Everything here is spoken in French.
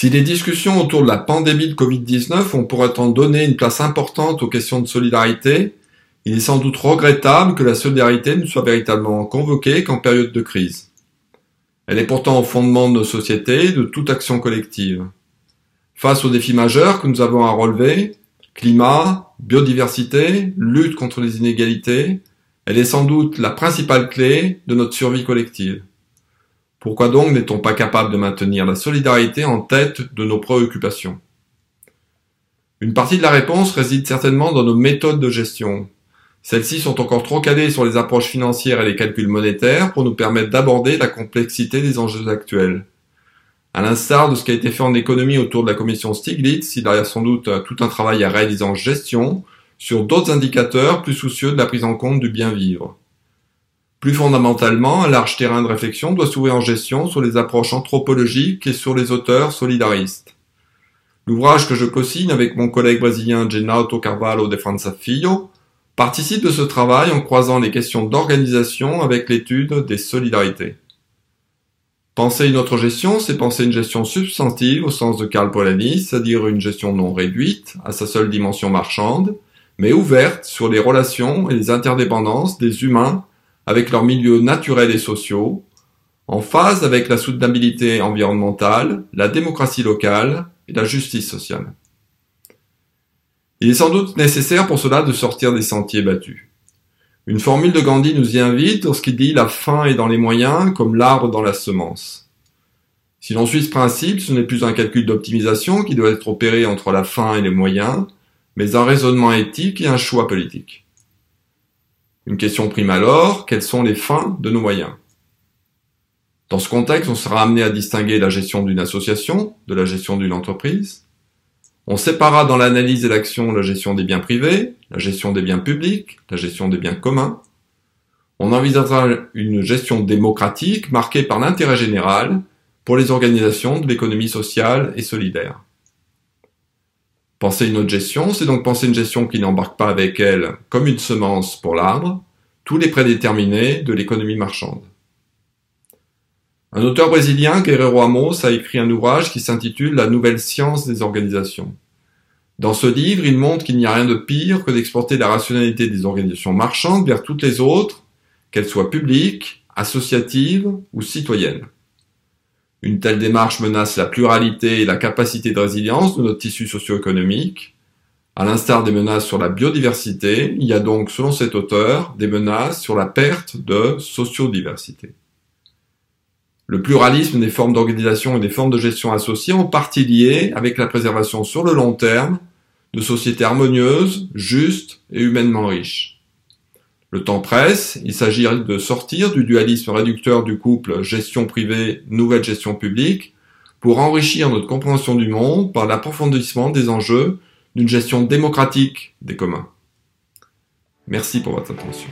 Si les discussions autour de la pandémie de Covid-19 ont pour autant donné une place importante aux questions de solidarité, il est sans doute regrettable que la solidarité ne soit véritablement convoquée qu'en période de crise. Elle est pourtant au fondement de nos sociétés et de toute action collective. Face aux défis majeurs que nous avons à relever, climat, biodiversité, lutte contre les inégalités, elle est sans doute la principale clé de notre survie collective. Pourquoi donc n'est-on pas capable de maintenir la solidarité en tête de nos préoccupations? Une partie de la réponse réside certainement dans nos méthodes de gestion. Celles-ci sont encore trop calées sur les approches financières et les calculs monétaires pour nous permettre d'aborder la complexité des enjeux actuels. À l'instar de ce qui a été fait en économie autour de la commission Stiglitz, il y a sans doute tout un travail à réaliser en gestion, sur d'autres indicateurs plus soucieux de la prise en compte du bien vivre. Plus fondamentalement, un large terrain de réflexion doit s'ouvrir en gestion sur les approches anthropologiques et sur les auteurs solidaristes. L'ouvrage que je co-signe avec mon collègue brésilien Genauto Carvalho de França Filho participe de ce travail en croisant les questions d'organisation avec l'étude des solidarités. Penser une autre gestion, c'est penser une gestion substantive au sens de Karl Polanyi, c'est-à-dire une gestion non réduite à sa seule dimension marchande, mais ouverte sur les relations et les interdépendances des humains avec leurs milieux naturels et sociaux, en phase avec la soutenabilité environnementale, la démocratie locale et la justice sociale. Il est sans doute nécessaire pour cela de sortir des sentiers battus. Une formule de Gandhi nous y invite lorsqu'il dit la fin est dans les moyens comme l'arbre dans la semence. Si l'on suit ce principe, ce n'est plus un calcul d'optimisation qui doit être opéré entre la fin et les moyens, mais un raisonnement éthique et un choix politique. Une question prime alors, quelles sont les fins de nos moyens? Dans ce contexte, on sera amené à distinguer la gestion d'une association de la gestion d'une entreprise. On séparera dans l'analyse et l'action la gestion des biens privés, la gestion des biens publics, la gestion des biens communs. On envisagera une gestion démocratique marquée par l'intérêt général pour les organisations de l'économie sociale et solidaire. Penser une autre gestion, c'est donc penser une gestion qui n'embarque pas avec elle, comme une semence pour l'arbre, tous les prédéterminés de l'économie marchande. Un auteur brésilien, Guerrero Amos, a écrit un ouvrage qui s'intitule La nouvelle science des organisations. Dans ce livre, il montre qu'il n'y a rien de pire que d'exporter la rationalité des organisations marchandes vers toutes les autres, qu'elles soient publiques, associatives ou citoyennes. Une telle démarche menace la pluralité et la capacité de résilience de notre tissu socio-économique. À l'instar des menaces sur la biodiversité, il y a donc, selon cet auteur, des menaces sur la perte de sociodiversité. Le pluralisme des formes d'organisation et des formes de gestion associées en partie lié avec la préservation sur le long terme de sociétés harmonieuses, justes et humainement riches. Le temps presse, il s'agit de sortir du dualisme réducteur du couple gestion privée, nouvelle gestion publique, pour enrichir notre compréhension du monde par l'approfondissement des enjeux d'une gestion démocratique des communs. Merci pour votre attention.